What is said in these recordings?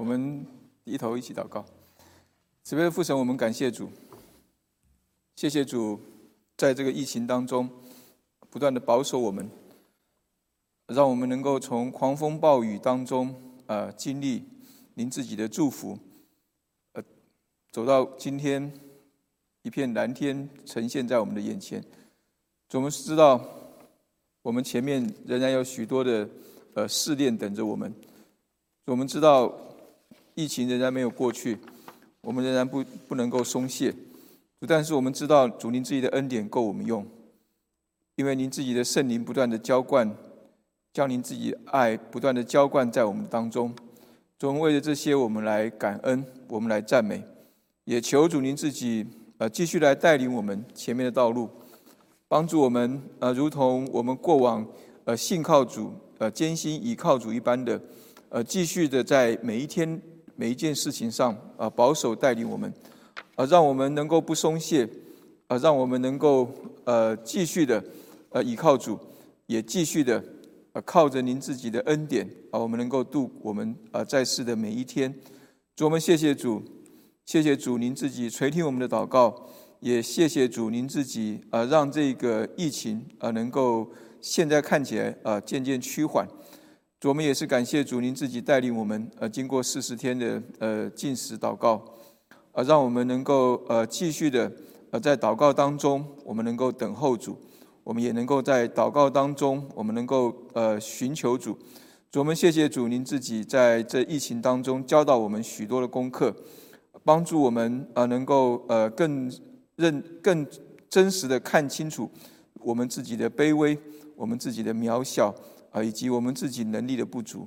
我们低头一起祷告。慈悲的父神，我们感谢主，谢谢主，在这个疫情当中不断的保守我们，让我们能够从狂风暴雨当中呃经历您自己的祝福，呃走到今天一片蓝天呈现在我们的眼前。我们知道，我们前面仍然有许多的呃试炼等着我们。我们知道，疫情仍然没有过去，我们仍然不不能够松懈。但是我们知道，主您自己的恩典够我们用，因为您自己的圣灵不断的浇灌，将您自己爱不断的浇灌在我们当中。总，为了这些，我们来感恩，我们来赞美，也求主您自己呃继续来带领我们前面的道路，帮助我们呃如同我们过往呃信靠主呃艰辛倚靠主一般的。呃，继续的在每一天每一件事情上啊，保守带领我们，啊，让我们能够不松懈，啊，让我们能够呃继续的呃倚靠主，也继续的呃靠着您自己的恩典啊，我们能够度我们啊在世的每一天。主，我们谢谢主，谢谢主，您自己垂听我们的祷告，也谢谢主，您自己啊让这个疫情啊能够现在看起来啊渐渐趋缓。主，我们也是感谢主，您自己带领我们，呃，经过四十天的呃进食祷告，呃，让我们能够呃继续的呃在祷告当中，我们能够等候主，我们也能够在祷告当中，我们能够呃寻求主。主，我们谢谢主，您自己在这疫情当中教导我们许多的功课，帮助我们呃能够呃更认更真实的看清楚我们自己的卑微，我们自己的渺小。啊，以及我们自己能力的不足，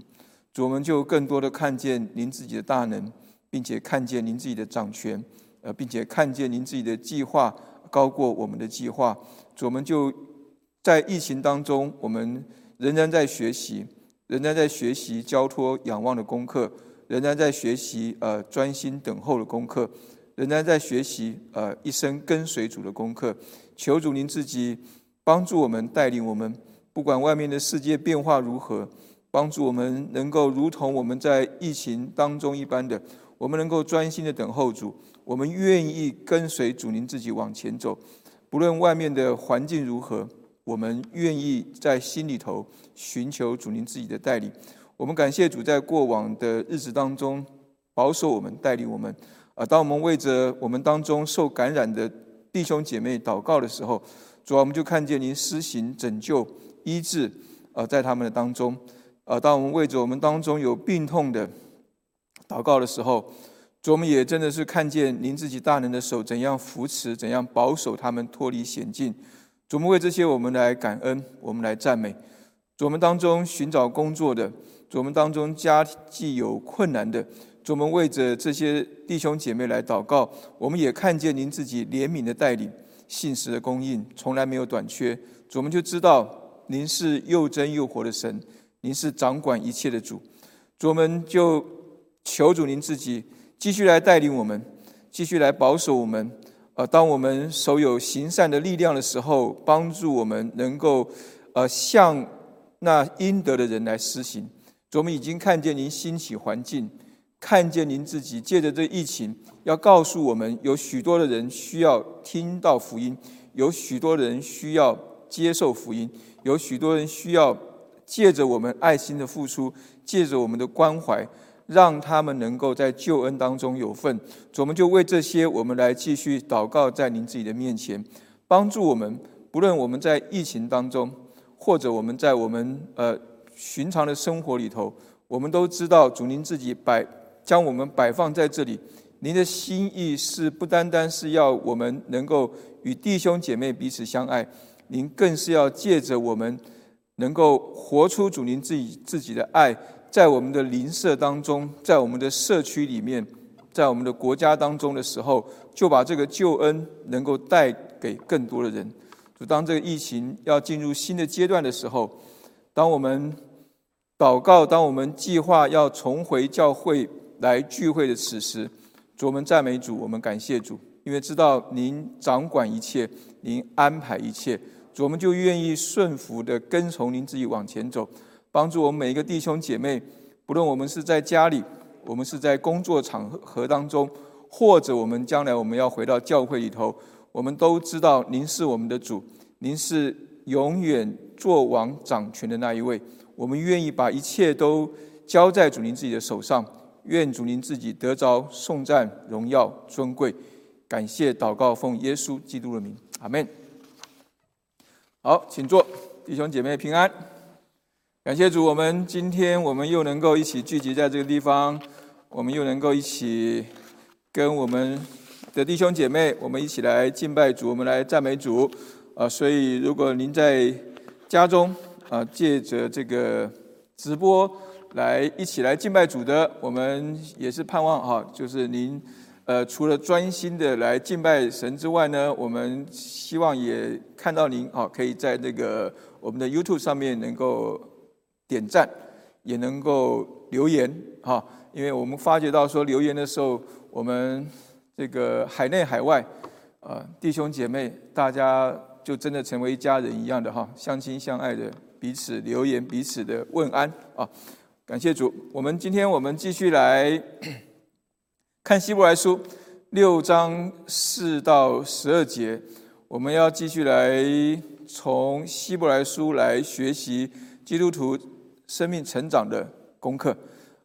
主，我们就更多的看见您自己的大能，并且看见您自己的掌权，呃，并且看见您自己的计划高过我们的计划。主，我们就在疫情当中，我们仍然在学习，仍然在学习交托仰望的功课，仍然在学习呃专心等候的功课，仍然在学习呃一生跟随主的功课。求主您自己帮助我们，带领我们。不管外面的世界变化如何，帮助我们能够如同我们在疫情当中一般的，我们能够专心的等候主，我们愿意跟随主您自己往前走。不论外面的环境如何，我们愿意在心里头寻求主您自己的带领。我们感谢主在过往的日子当中保守我们、带领我们。啊，当我们为着我们当中受感染的弟兄姐妹祷告的时候，主啊，我们就看见您施行拯救。医治，呃，在他们的当中，呃，当我们为着我们当中有病痛的祷告的时候，主，我们也真的是看见您自己大能的手怎样扶持，怎样保守他们脱离险境。主，我们为这些我们来感恩，我们来赞美。主，我们当中寻找工作的，主，我们当中家计有困难的，主，我们为着这些弟兄姐妹来祷告。我们也看见您自己怜悯的带领，信实的供应，从来没有短缺。主，我们就知道。您是又真又活的神，您是掌管一切的主，主我们就求主您自己继续来带领我们，继续来保守我们。呃，当我们手有行善的力量的时候，帮助我们能够呃向那应得的人来施行。主，我们已经看见您兴起环境，看见您自己借着这疫情，要告诉我们有许多的人需要听到福音，有许多人需要接受福音。有许多人需要借着我们爱心的付出，借着我们的关怀，让他们能够在救恩当中有份。我们就为这些，我们来继续祷告，在您自己的面前，帮助我们。不论我们在疫情当中，或者我们在我们呃寻常的生活里头，我们都知道主您自己摆将我们摆放在这里。您的心意是不单单是要我们能够与弟兄姐妹彼此相爱。您更是要借着我们，能够活出主您自己自己的爱，在我们的邻舍当中，在我们的社区里面，在我们的国家当中的时候，就把这个救恩能够带给更多的人。就当这个疫情要进入新的阶段的时候，当我们祷告，当我们计划要重回教会来聚会的此时，主我们赞美主，我们感谢主。因为知道您掌管一切，您安排一切，我们就愿意顺服的跟从您自己往前走，帮助我们每一个弟兄姐妹，不论我们是在家里，我们是在工作场合当中，或者我们将来我们要回到教会里头，我们都知道您是我们的主，您是永远做王掌权的那一位。我们愿意把一切都交在主您自己的手上，愿主您自己得着颂赞、荣耀、尊贵。感谢祷告，奉耶稣基督的名，阿门。好，请坐，弟兄姐妹平安。感谢主，我们今天我们又能够一起聚集在这个地方，我们又能够一起跟我们的弟兄姐妹，我们一起来敬拜主，我们来赞美主。啊，所以如果您在家中啊，借着这个直播来一起来敬拜主的，我们也是盼望哈，就是您。呃，除了专心的来敬拜神之外呢，我们希望也看到您啊，可以在那个我们的 YouTube 上面能够点赞，也能够留言哈。因为我们发觉到说留言的时候，我们这个海内海外啊弟兄姐妹，大家就真的成为一家人一样的哈，相亲相爱的彼此留言，彼此的问安啊。感谢主，我们今天我们继续来。看希伯来书六章四到十二节，我们要继续来从希伯来书来学习基督徒生命成长的功课。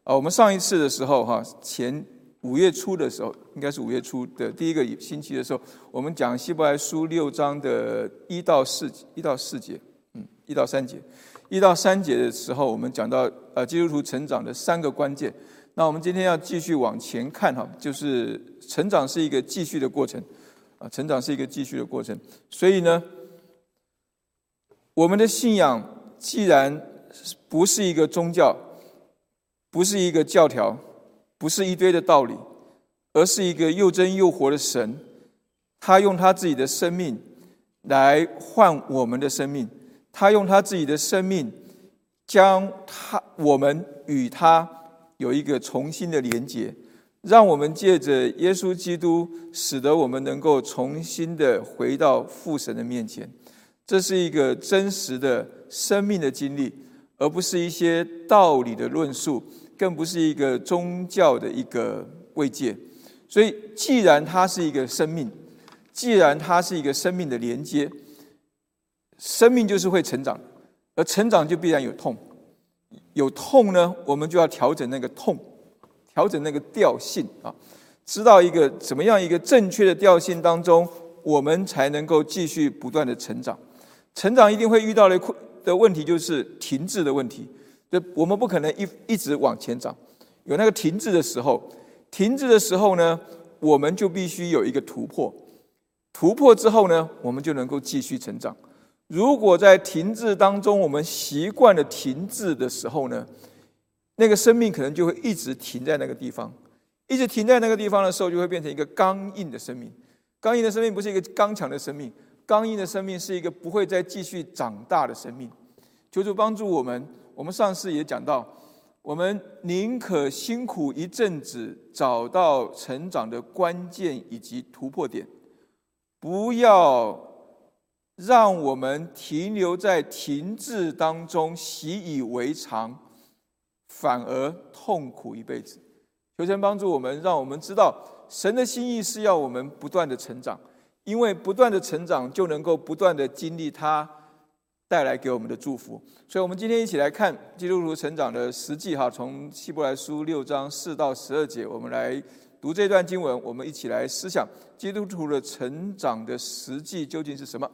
啊，我们上一次的时候，哈，前五月初的时候，应该是五月初的第一个星期的时候，我们讲希伯来书六章的一到四一到四节，嗯，一到三节，一到三节的时候，我们讲到呃基督徒成长的三个关键。那我们今天要继续往前看哈，就是成长是一个继续的过程，啊，成长是一个继续的过程。所以呢，我们的信仰既然不是一个宗教，不是一个教条，不是一堆的道理，而是一个又真又活的神，他用他自己的生命来换我们的生命，他用他自己的生命将他我们与他。有一个重新的连接，让我们借着耶稣基督，使得我们能够重新的回到父神的面前。这是一个真实的生命的经历，而不是一些道理的论述，更不是一个宗教的一个慰藉。所以，既然它是一个生命，既然它是一个生命的连接，生命就是会成长，而成长就必然有痛。有痛呢，我们就要调整那个痛，调整那个调性啊，知道一个怎么样一个正确的调性当中，我们才能够继续不断的成长。成长一定会遇到的困的问题就是停滞的问题，就我们不可能一一直往前长，有那个停滞的时候，停滞的时候呢，我们就必须有一个突破，突破之后呢，我们就能够继续成长。如果在停滞当中，我们习惯了停滞的时候呢，那个生命可能就会一直停在那个地方，一直停在那个地方的时候，就会变成一个刚硬的生命。刚硬的生命不是一个刚强的生命，刚硬的生命是一个不会再继续长大的生命。求主帮助我们。我们上次也讲到，我们宁可辛苦一阵子，找到成长的关键以及突破点，不要。让我们停留在停滞当中，习以为常，反而痛苦一辈子。求神帮助我们，让我们知道神的心意是要我们不断的成长，因为不断的成长就能够不断的经历他带来给我们的祝福。所以，我们今天一起来看基督徒成长的实际哈，从希伯来书六章四到十二节，我们来读这段经文，我们一起来思想基督徒的成长的实际究竟是什么。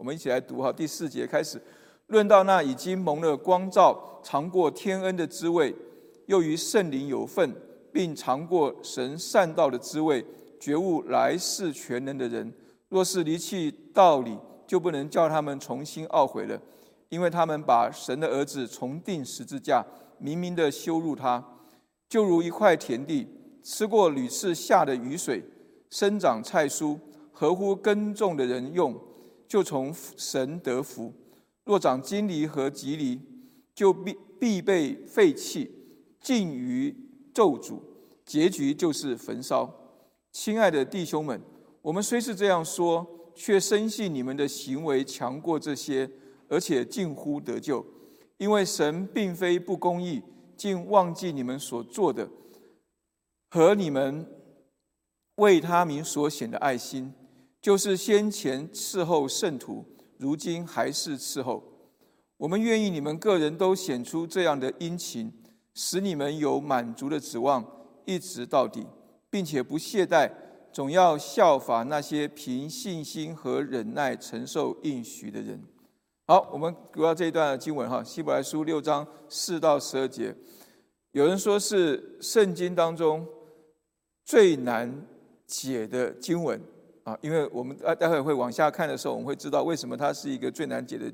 我们一起来读哈，第四节开始，论到那已经蒙了光照、尝过天恩的滋味，又与圣灵有份，并尝过神善道的滋味，觉悟来世全能的人，若是离弃道理，就不能叫他们重新懊悔了，因为他们把神的儿子重定十字架，明明的羞辱他，就如一块田地，吃过屡次下的雨水，生长菜蔬，合乎耕种的人用。就从神得福，若长金离和吉离，就必必被废弃，尽于咒诅，结局就是焚烧。亲爱的弟兄们，我们虽是这样说，却深信你们的行为强过这些，而且近乎得救，因为神并非不公义，竟忘记你们所做的，和你们为他名所显的爱心，就是先前伺候圣徒，如今还是伺候。我们愿意你们个人都显出这样的殷勤，使你们有满足的指望，一直到底，并且不懈怠，总要效法那些凭信心和忍耐承受应许的人。好，我们读到这一段经文哈，希伯来书六章四到十二节，有人说是圣经当中最难解的经文啊，因为我们待待会会往下看的时候，我们会知道为什么它是一个最难解的。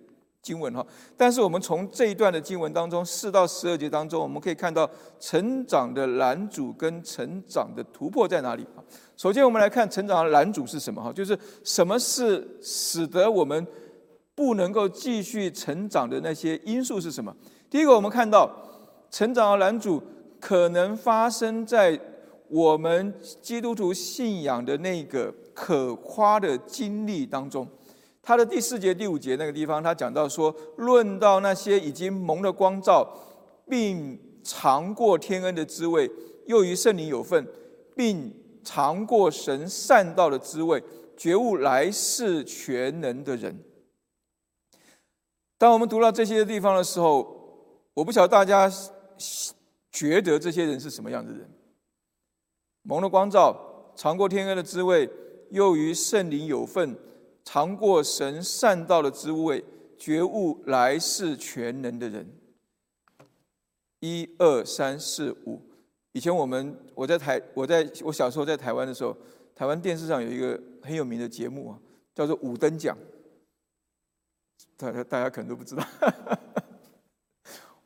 经文哈，但是我们从这一段的经文当中，四到十二节当中，我们可以看到成长的拦阻跟成长的突破在哪里？首先，我们来看成长的拦阻是什么哈？就是什么是使得我们不能够继续成长的那些因素是什么？第一个，我们看到成长的拦阻可能发生在我们基督徒信仰的那个可夸的经历当中。他的第四节、第五节那个地方，他讲到说，论到那些已经蒙了光照，并尝过天恩的滋味，又与圣灵有份，并尝过神善道的滋味，觉悟来世全能的人。当我们读到这些地方的时候，我不晓得大家觉得这些人是什么样的人？蒙了光照，尝过天恩的滋味，又与圣灵有份。尝过神善道的滋味，觉悟来世全能的人。一二三四五，以前我们我在台，我在我小时候在台湾的时候，台湾电视上有一个很有名的节目啊，叫做五等奖。大家大家可能都不知道，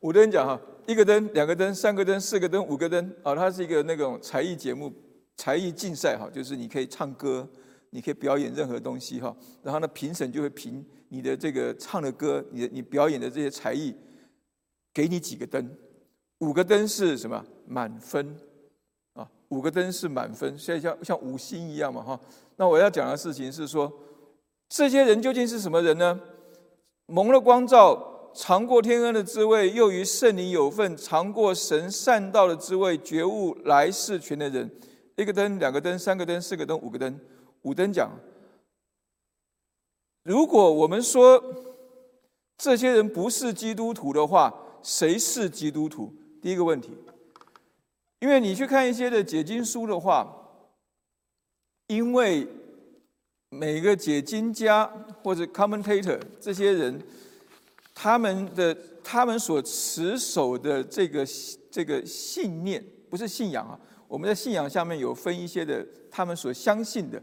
五灯奖哈，一个灯、两个灯、三个灯、四个灯、五个灯啊，它是一个那种才艺节目、才艺竞赛哈，就是你可以唱歌。你可以表演任何东西哈，然后呢，评审就会评你的这个唱的歌，你的你表演的这些才艺，给你几个灯，五个灯是什么？满分啊，五个灯是满分，所以像像五星一样嘛哈。那我要讲的事情是说，这些人究竟是什么人呢？蒙了光照，尝过天恩的滋味，又与圣灵有份，尝过神善道的滋味，觉悟来世全的人。一个灯，两个灯，三个灯，四个灯，五个灯。五灯奖，如果我们说这些人不是基督徒的话，谁是基督徒？第一个问题，因为你去看一些的解经书的话，因为每个解经家或者 commentator 这些人，他们的他们所持守的这个这个信念，不是信仰啊，我们在信仰下面有分一些的，他们所相信的。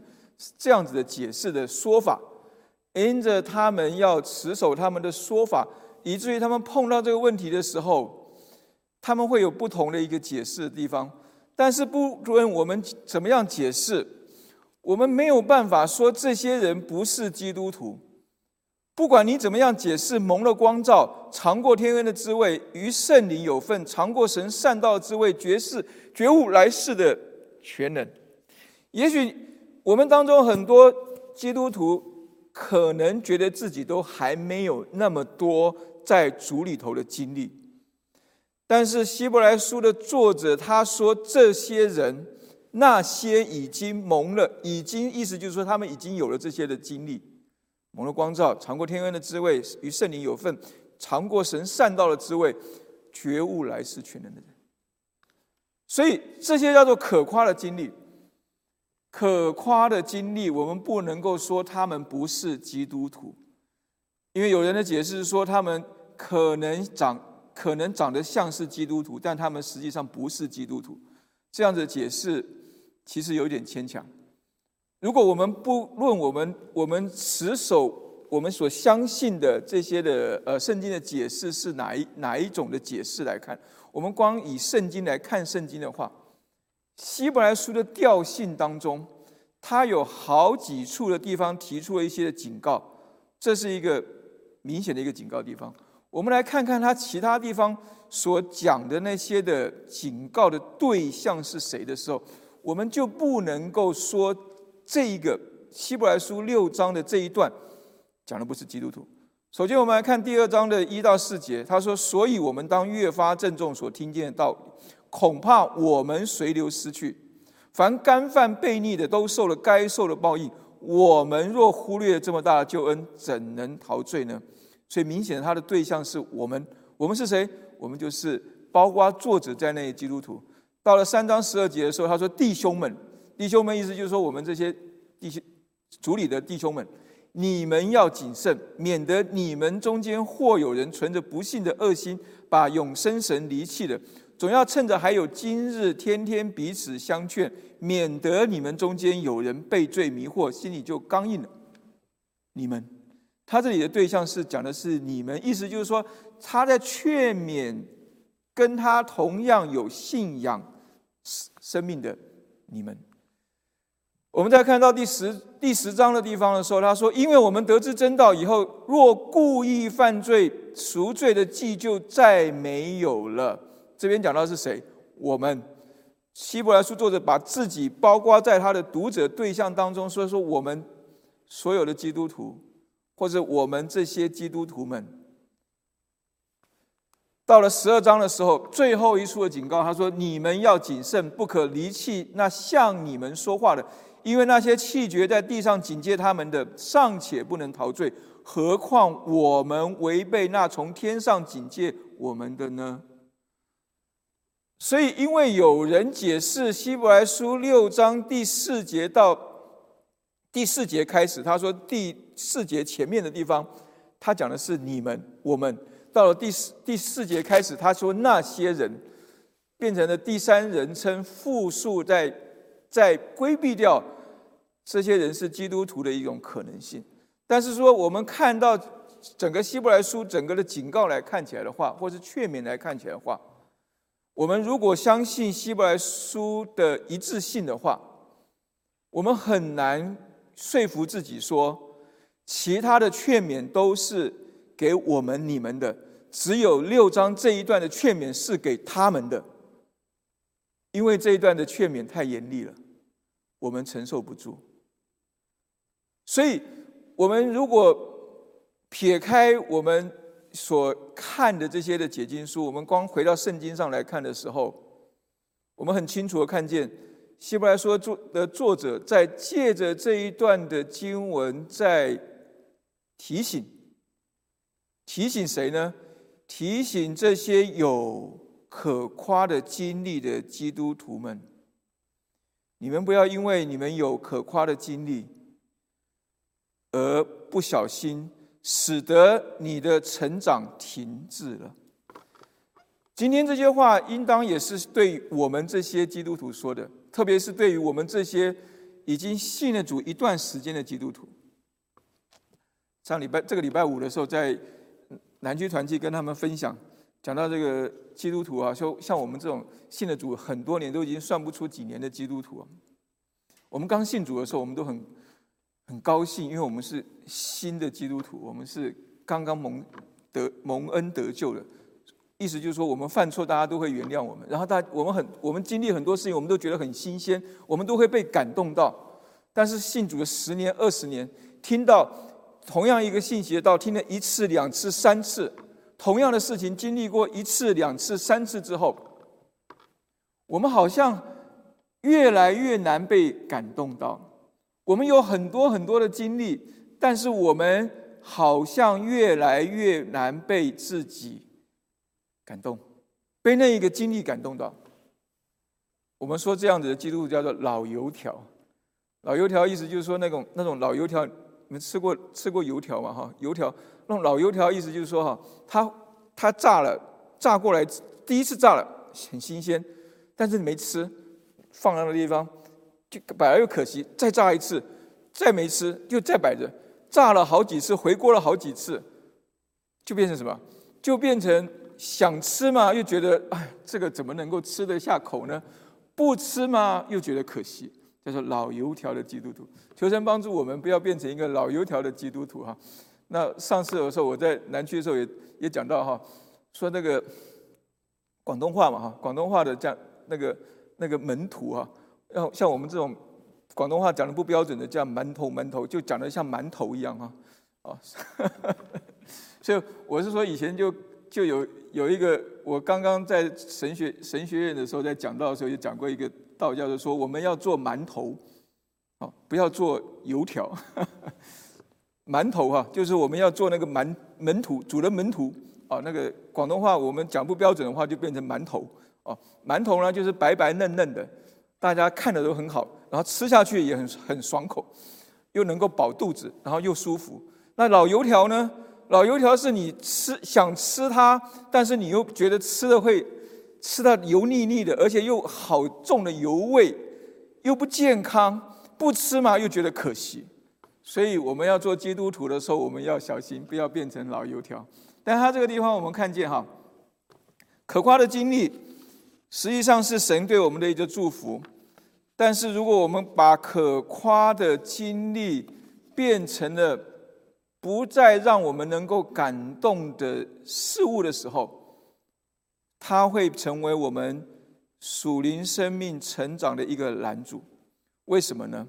这样子的解释的说法，因着他们要持守他们的说法，以至于他们碰到这个问题的时候，他们会有不同的一个解释的地方。但是不论我们怎么样解释，我们没有办法说这些人不是基督徒。不管你怎么样解释，蒙了光照，尝过天恩的滋味，与圣灵有份，尝过神善道滋味，觉世觉悟来世的全能，也许。我们当中很多基督徒可能觉得自己都还没有那么多在主里头的经历，但是希伯来书的作者他说，这些人那些已经蒙了，已经意思就是说他们已经有了这些的经历，蒙了光照，尝过天恩的滋味，与圣灵有份，尝过神善道的滋味，觉悟来世全能的人，所以这些叫做可夸的经历。可夸的经历，我们不能够说他们不是基督徒，因为有人的解释说他们可能长可能长得像是基督徒，但他们实际上不是基督徒。这样子解释其实有点牵强。如果我们不论我们我们持守我们所相信的这些的呃圣经的解释是哪一哪一种的解释来看，我们光以圣经来看圣经的话。希伯来书的调性当中，它有好几处的地方提出了一些的警告，这是一个明显的一个警告地方。我们来看看它其他地方所讲的那些的警告的对象是谁的时候，我们就不能够说这一个希伯来书六章的这一段讲的不是基督徒，首先，我们来看第二章的一到四节，他说：“所以我们当越发郑重所听见的道理，恐怕我们随流失去。凡干犯悖逆的，都受了该受的报应。我们若忽略这么大的救恩，怎能陶醉呢？”所以，明显他的对象是我们。我们是谁？我们就是包括作者在内的基督徒。到了三章十二节的时候，他说：“弟兄们，弟兄们，意思就是说，我们这些弟兄主里的弟兄们。”你们要谨慎，免得你们中间或有人存着不幸的恶心，把永生神离弃了。总要趁着还有今日，天天彼此相劝，免得你们中间有人被罪迷惑，心里就刚硬了。你们，他这里的对象是讲的是你们，意思就是说他在劝勉跟他同样有信仰生命的你们。我们在看到第十第十章的地方的时候，他说：“因为我们得知真道以后，若故意犯罪，赎罪的祭就再没有了。”这边讲到是谁？我们希伯来书作者把自己包括在他的读者对象当中，所以说我们所有的基督徒，或者我们这些基督徒们，到了十二章的时候，最后一处的警告，他说：“你们要谨慎，不可离弃那向你们说话的。”因为那些气绝在地上警戒他们的，尚且不能陶醉，何况我们违背那从天上警戒我们的呢？所以，因为有人解释希伯来书六章第四节到第四节开始，他说第四节前面的地方，他讲的是你们我们；到了第四第四节开始，他说那些人变成了第三人称复数在。在规避掉这些人是基督徒的一种可能性，但是说我们看到整个希伯来书整个的警告来看起来的话，或是劝勉来看起来的话，我们如果相信希伯来书的一致性的话，我们很难说服自己说其他的劝勉都是给我们你们的，只有六章这一段的劝勉是给他们的。因为这一段的劝勉太严厉了，我们承受不住。所以，我们如果撇开我们所看的这些的解经书，我们光回到圣经上来看的时候，我们很清楚的看见，希伯来说作的作者在借着这一段的经文，在提醒，提醒谁呢？提醒这些有。可夸的经历的基督徒们，你们不要因为你们有可夸的经历，而不小心使得你的成长停滞了。今天这些话，应当也是对我们这些基督徒说的，特别是对于我们这些已经信了主一段时间的基督徒。上礼拜这个礼拜五的时候，在南区团契跟他们分享。讲到这个基督徒啊，说像我们这种信了主很多年，都已经算不出几年的基督徒啊。我们刚信主的时候，我们都很很高兴，因为我们是新的基督徒，我们是刚刚蒙得蒙恩得救的。意思就是说，我们犯错，大家都会原谅我们。然后大我们很我们经历很多事情，我们都觉得很新鲜，我们都会被感动到。但是信主的十年二十年，听到同样一个信息的道，听了一次两次三次。同样的事情经历过一次、两次、三次之后，我们好像越来越难被感动到。我们有很多很多的经历，但是我们好像越来越难被自己感动，被那一个经历感动到。我们说这样子的基督徒叫做老油条。老油条意思就是说那种那种老油条，你们吃过吃过油条吗？哈，油条。那种老油条意思就是说哈，它它炸了，炸过来第一次炸了很新鲜，但是你没吃，放那个地方就摆了又可惜，再炸一次，再没吃又再摆着，炸了好几次，回锅了好几次，就变成什么？就变成想吃嘛，又觉得哎，这个怎么能够吃得下口呢？不吃嘛，又觉得可惜。叫做老油条的基督徒，求神帮助我们不要变成一个老油条的基督徒哈。那上次的时候，我在南区的时候也也讲到哈，说那个广东话嘛哈，广东话的叫那个那个门徒哈，要像我们这种广东话讲的不标准的叫馒头馒头，就讲的像馒头一样哈，啊，所以我是说，以前就就有有一个，我刚刚在神学神学院的时候，在讲道的时候，就讲过一个道教，就说我们要做馒头，哦，不要做油条。馒头哈，就是我们要做那个馒门徒，煮的门徒啊。那个广东话我们讲不标准的话，就变成馒头哦。馒头呢，就是白白嫩嫩的，大家看的都很好，然后吃下去也很很爽口，又能够饱肚子，然后又舒服。那老油条呢？老油条是你吃想吃它，但是你又觉得吃的会吃到油腻腻的，而且又好重的油味，又不健康，不吃嘛又觉得可惜。所以我们要做基督徒的时候，我们要小心，不要变成老油条。但他这个地方，我们看见哈，可夸的经历，实际上是神对我们的一个祝福。但是如果我们把可夸的经历变成了不再让我们能够感动的事物的时候，它会成为我们属灵生命成长的一个拦阻。为什么呢？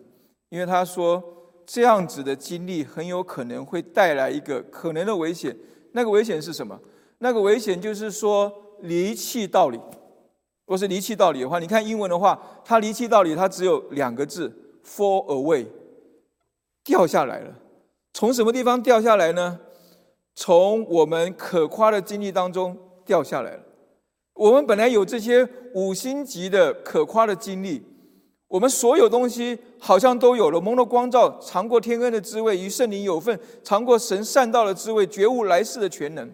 因为他说。这样子的经历很有可能会带来一个可能的危险，那个危险是什么？那个危险就是说离弃道理。如果是离弃道理的话，你看英文的话，它离弃道理，它只有两个字：fall away，掉下来了。从什么地方掉下来呢？从我们可夸的经历当中掉下来了。我们本来有这些五星级的可夸的经历。我们所有东西好像都有了，蒙了光照，尝过天恩的滋味，与圣灵有份，尝过神善道的滋味，觉悟来世的全能。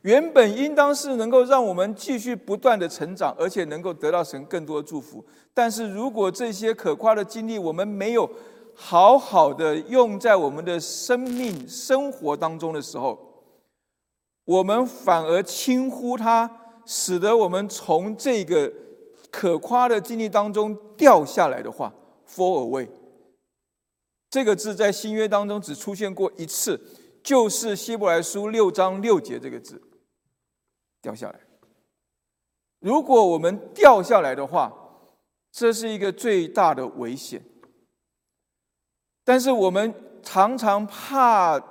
原本应当是能够让我们继续不断的成长，而且能够得到神更多的祝福。但是如果这些可夸的经历，我们没有好好的用在我们的生命生活当中的时候，我们反而轻忽它，使得我们从这个。可夸的经历当中掉下来的话，fall away。这个字在新约当中只出现过一次，就是希伯来书六章六节这个字掉下来。如果我们掉下来的话，这是一个最大的危险。但是我们常常怕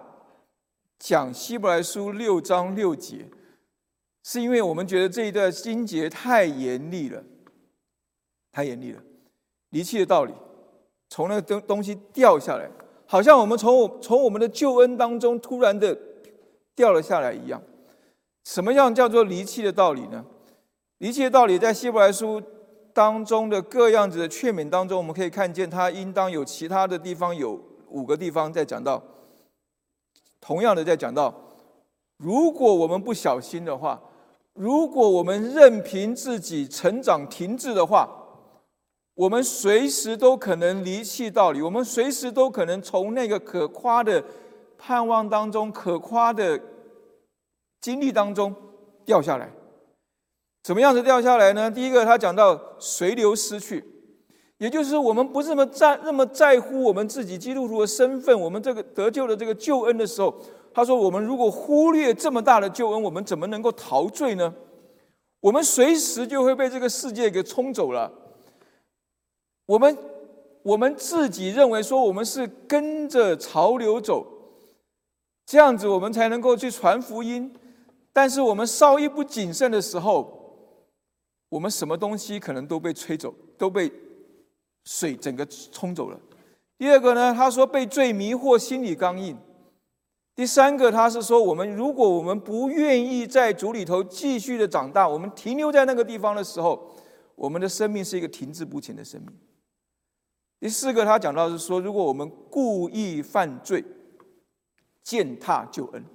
讲希伯来书六章六节，是因为我们觉得这一段经节太严厉了。太严厉了，离弃的道理，从那个东东西掉下来，好像我们从我从我们的救恩当中突然的掉了下来一样。什么样叫做离弃的道理呢？离弃的道理在希伯来书当中的各样子的劝勉当中，我们可以看见，它应当有其他的地方有五个地方在讲到，同样的在讲到，如果我们不小心的话，如果我们任凭自己成长停滞的话，我们随时都可能离弃道理，我们随时都可能从那个可夸的盼望当中、可夸的经历当中掉下来。怎么样子掉下来呢？第一个，他讲到随流失去，也就是我们不是那么在那么在乎我们自己基督徒的身份，我们这个得救的这个救恩的时候，他说：我们如果忽略这么大的救恩，我们怎么能够陶醉呢？我们随时就会被这个世界给冲走了。我们我们自己认为说我们是跟着潮流走，这样子我们才能够去传福音。但是我们稍一不谨慎的时候，我们什么东西可能都被吹走，都被水整个冲走了。第二个呢，他说被罪迷惑，心理刚硬。第三个，他是说我们如果我们不愿意在主里头继续的长大，我们停留在那个地方的时候，我们的生命是一个停滞不前的生命。第四个，他讲到是说，如果我们故意犯罪，践踏救恩，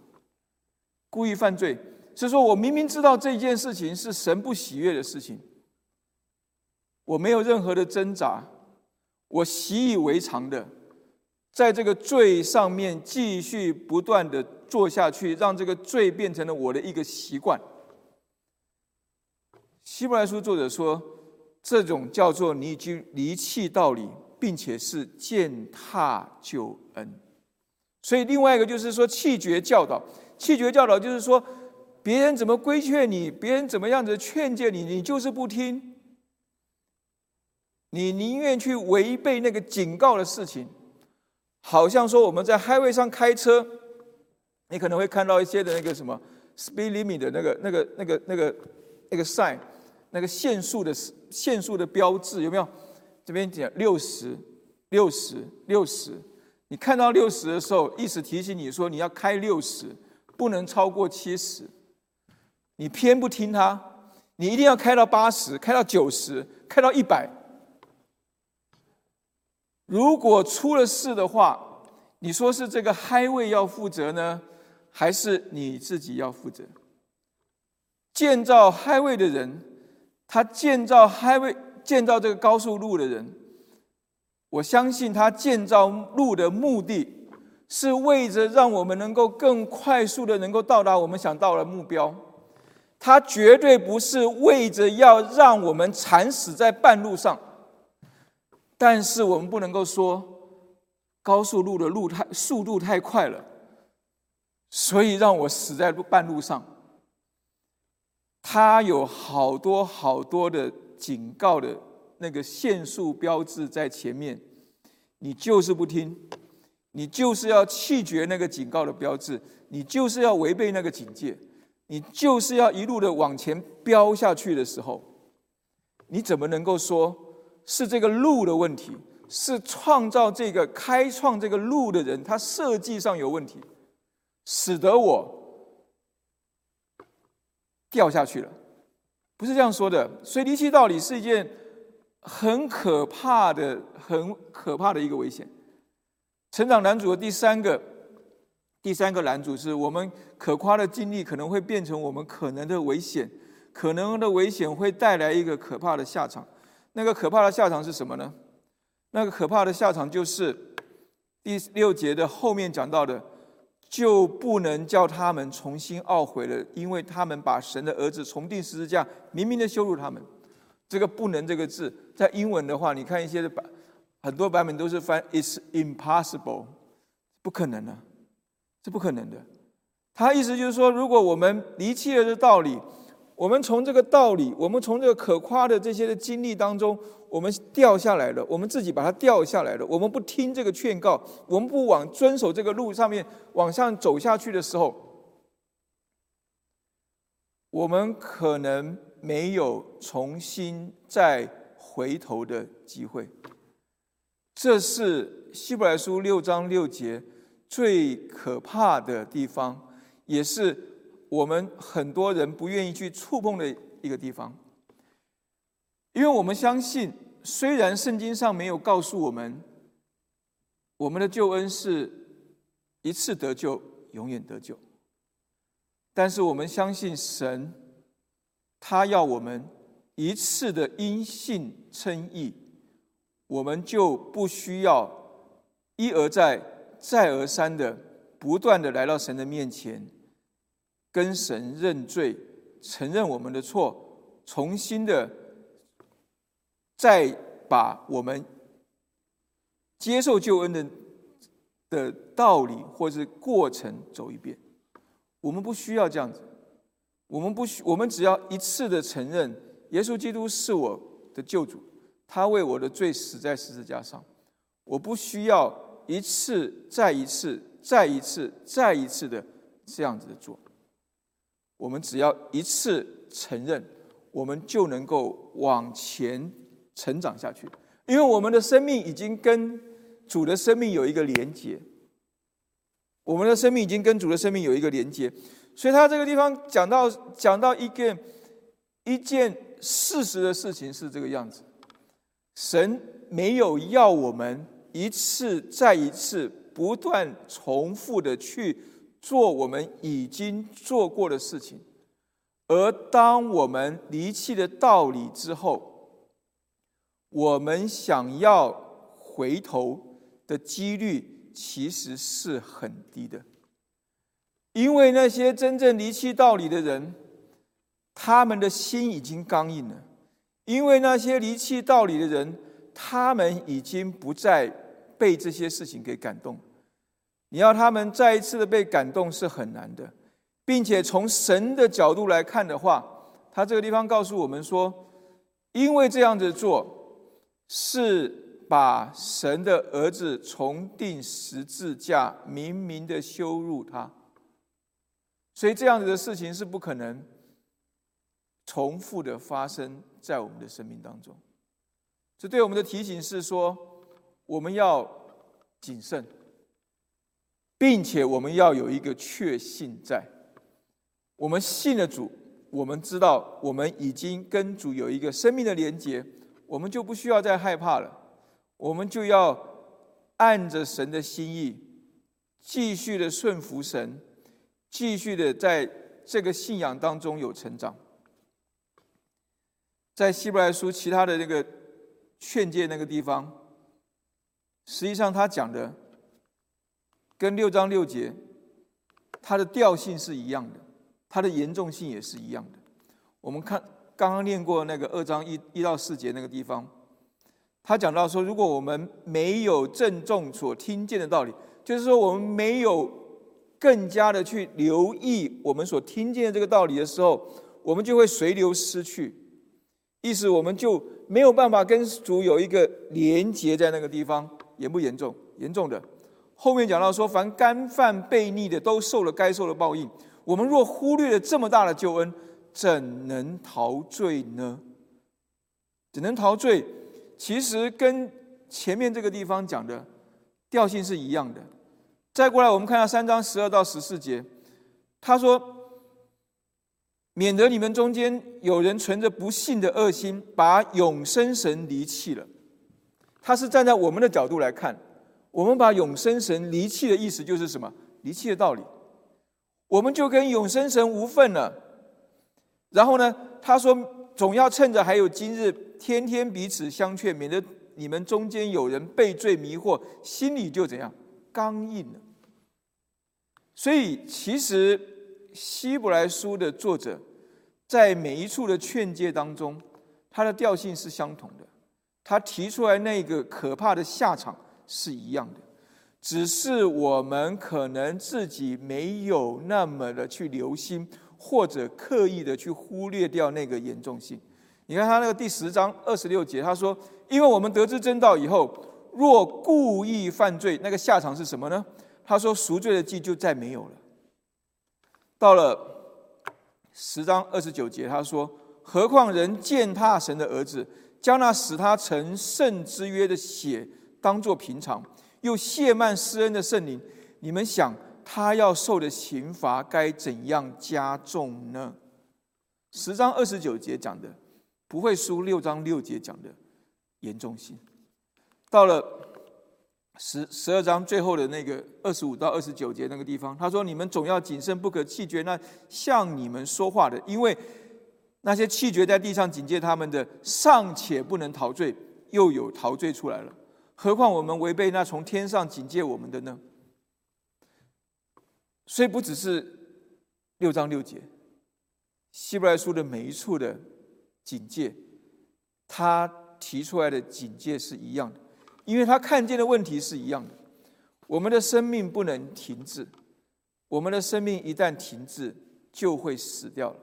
故意犯罪是说我明明知道这件事情是神不喜悦的事情，我没有任何的挣扎，我习以为常的，在这个罪上面继续不断的做下去，让这个罪变成了我的一个习惯。希伯来书作者说，这种叫做你已经离弃道理。并且是践踏救恩，所以另外一个就是说弃绝教导，弃绝教导就是说别人怎么规劝你，别人怎么样子劝诫你，你就是不听，你宁愿去违背那个警告的事情，好像说我们在 highway 上开车，你可能会看到一些的那个什么 speed limit 的那个、那个、那个、那个、那个 sign，那个限速的限速的标志有没有？这边讲六十、六十、六十。你看到六十的时候，意思提醒你说你要开六十，不能超过七十。你偏不听他，你一定要开到八十，开到九十，开到一百。如果出了事的话，你说是这个嗨位要负责呢，还是你自己要负责？建造嗨位的人，他建造嗨位、建造这个高速路的人。我相信他建造路的目的是为着让我们能够更快速的能够到达我们想到的目标，他绝对不是为着要让我们惨死在半路上。但是我们不能够说高速路的路太速度太快了，所以让我死在半路上。他有好多好多的警告的。那个限速标志在前面，你就是不听，你就是要弃绝那个警告的标志，你就是要违背那个警戒，你就是要一路的往前飙下去的时候，你怎么能够说是这个路的问题？是创造这个、开创这个路的人，他设计上有问题，使得我掉下去了？不是这样说的。所以离奇道理是一件。很可怕的、很可怕的一个危险。成长男主的第三个、第三个男主是我们可夸的经历，可能会变成我们可能的危险，可能的危险会带来一个可怕的下场。那个可怕的下场是什么呢？那个可怕的下场就是第六节的后面讲到的，就不能叫他们重新懊悔了，因为他们把神的儿子重定十字架，明明的羞辱他们。这个“不能”这个字，在英文的话，你看一些的版，很多版本都是翻 “It's impossible”，不可能的，这不可能的。他意思就是说，如果我们离弃了这道理，我们从这个道理，我们从这个可夸的这些的经历当中，我们掉下来了，我们自己把它掉下来了，我们不听这个劝告，我们不往遵守这个路上面往上走下去的时候，我们可能。没有重新再回头的机会，这是希伯来书六章六节最可怕的地方，也是我们很多人不愿意去触碰的一个地方。因为我们相信，虽然圣经上没有告诉我们，我们的救恩是一次得救，永远得救，但是我们相信神。他要我们一次的因信称义，我们就不需要一而再、再而三的不断的来到神的面前，跟神认罪，承认我们的错，重新的再把我们接受救恩的的道理或是过程走一遍。我们不需要这样子。我们不需，我们只要一次的承认耶稣基督是我的救主，他为我的罪死在十字架上。我不需要一次再一次、再一次、再一次的这样子的做。我们只要一次承认，我们就能够往前成长下去，因为我们的生命已经跟主的生命有一个连接。我们的生命已经跟主的生命有一个连接。所以他这个地方讲到讲到一个一件事实的事情是这个样子，神没有要我们一次再一次不断重复的去做我们已经做过的事情，而当我们离弃了道理之后，我们想要回头的几率其实是很低的。因为那些真正离弃道理的人，他们的心已经刚硬了；因为那些离弃道理的人，他们已经不再被这些事情给感动。你要他们再一次的被感动是很难的，并且从神的角度来看的话，他这个地方告诉我们说，因为这样子做是把神的儿子重定十字架，明明的羞辱他。所以这样子的事情是不可能重复的发生在我们的生命当中。这对我们的提醒是说，我们要谨慎，并且我们要有一个确信，在我们信了主，我们知道我们已经跟主有一个生命的连结，我们就不需要再害怕了。我们就要按着神的心意，继续的顺服神，继续的在这个信仰当中有成长。在希伯来书其他的那个劝诫那个地方，实际上他讲的跟六章六节，它的调性是一样的，它的严重性也是一样的。我们看刚刚念过那个二章一一到四节那个地方。他讲到说，如果我们没有郑重所听见的道理，就是说我们没有更加的去留意我们所听见的这个道理的时候，我们就会随流失去。意思我们就没有办法跟主有一个连结在那个地方，严不严重？严重的。后面讲到说，凡干犯悖逆的，都受了该受的报应。我们若忽略了这么大的救恩，怎能逃罪呢？怎能逃罪？其实跟前面这个地方讲的调性是一样的。再过来，我们看下三章十二到十四节，他说：“免得你们中间有人存着不幸的恶心，把永生神离弃了。”他是站在我们的角度来看，我们把永生神离弃的意思就是什么？离弃的道理，我们就跟永生神无份了。然后呢，他说。总要趁着还有今日，天天彼此相劝，免得你们中间有人被罪迷惑，心里就怎样刚硬了。所以，其实希伯来书的作者在每一处的劝诫当中，他的调性是相同的，他提出来那个可怕的下场是一样的，只是我们可能自己没有那么的去留心。或者刻意的去忽略掉那个严重性。你看他那个第十章二十六节，他说：“因为我们得知真道以后，若故意犯罪，那个下场是什么呢？”他说：“赎罪的祭就再没有了。”到了十章二十九节，他说：“何况人践踏神的儿子，将那使他成圣之约的血当作平常，又亵慢施恩的圣灵，你们想？”他要受的刑罚该怎样加重呢？十章二十九节讲的不会输六章六节讲的严重性。到了十十二章最后的那个二十五到二十九节那个地方，他说：“你们总要谨慎，不可气绝那向你们说话的，因为那些气绝在地上警戒他们的，尚且不能陶醉，又有陶醉出来了，何况我们违背那从天上警戒我们的呢？”所以不只是六章六节，希伯来书的每一处的警戒，他提出来的警戒是一样的，因为他看见的问题是一样的。我们的生命不能停滞，我们的生命一旦停滞，就会死掉了。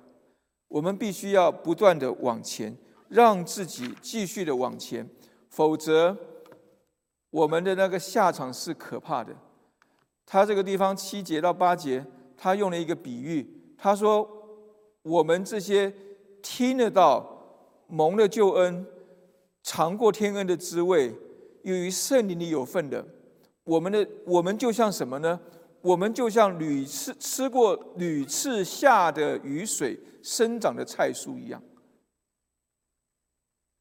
我们必须要不断的往前，让自己继续的往前，否则我们的那个下场是可怕的。他这个地方七节到八节，他用了一个比喻。他说：“我们这些听得到蒙了救恩、尝过天恩的滋味、由于圣灵里有份的，我们的我们就像什么呢？我们就像屡次吃过屡次下的雨水生长的菜蔬一样。”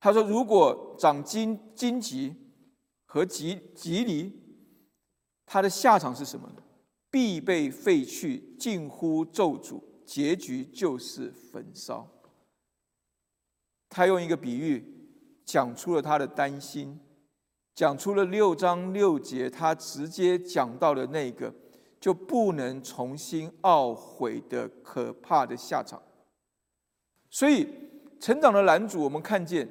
他说：“如果长荆荆棘和吉吉尼。”他的下场是什么呢？必被废去，近乎咒诅，结局就是焚烧。他用一个比喻讲出了他的担心，讲出了六章六节，他直接讲到了那个就不能重新懊悔的可怕的下场。所以，成长的男主，我们看见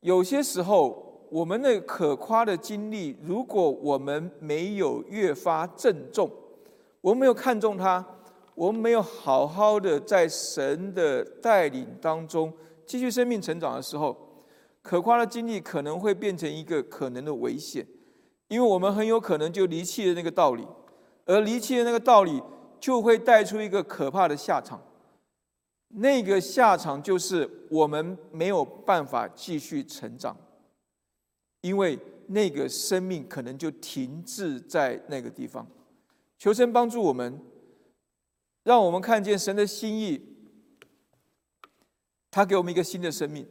有些时候。我们的可夸的经历，如果我们没有越发郑重，我们没有看重它，我们没有好好的在神的带领当中继续生命成长的时候，可夸的经历可能会变成一个可能的危险，因为我们很有可能就离弃了那个道理，而离弃了那个道理，就会带出一个可怕的下场。那个下场就是我们没有办法继续成长，因为那个生命可能就停滞在那个地方。求神帮助我们，让我们看见神的心意。他给我们一个新的生命，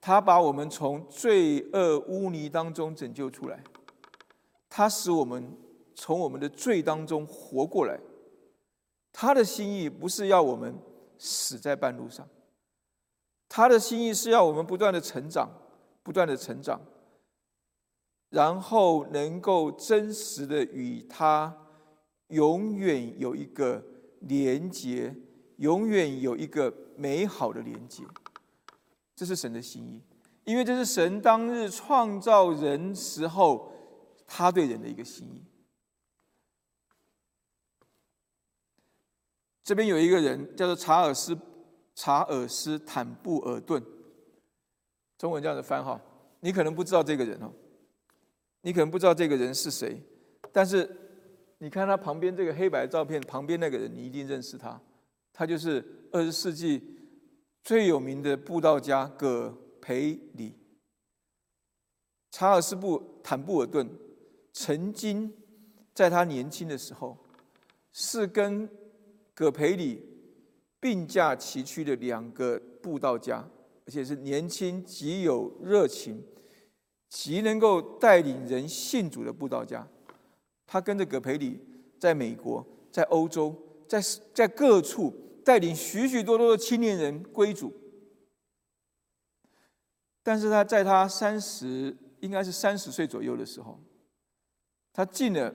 他把我们从罪恶污泥当中拯救出来，他使我们从我们的罪当中活过来。他的心意不是要我们。死在半路上，他的心意是要我们不断的成长，不断的成长，然后能够真实的与他永远有一个连接，永远有一个美好的连接。这是神的心意，因为这是神当日创造人时候他对人的一个心意。这边有一个人叫做查尔斯·查尔斯·坦布尔顿，中文这样的翻哈，你可能不知道这个人哦，你可能不知道这个人是谁，但是你看他旁边这个黑白照片，旁边那个人你一定认识他，他就是二十世纪最有名的布道家葛培里。查尔斯·布坦布尔顿曾经在他年轻的时候是跟葛培里并驾齐驱的两个布道家，而且是年轻、极有热情、极能够带领人信主的布道家。他跟着葛培里在美国、在欧洲、在在各处带领许许多多的青年人归主。但是他在他三十，应该是三十岁左右的时候，他进了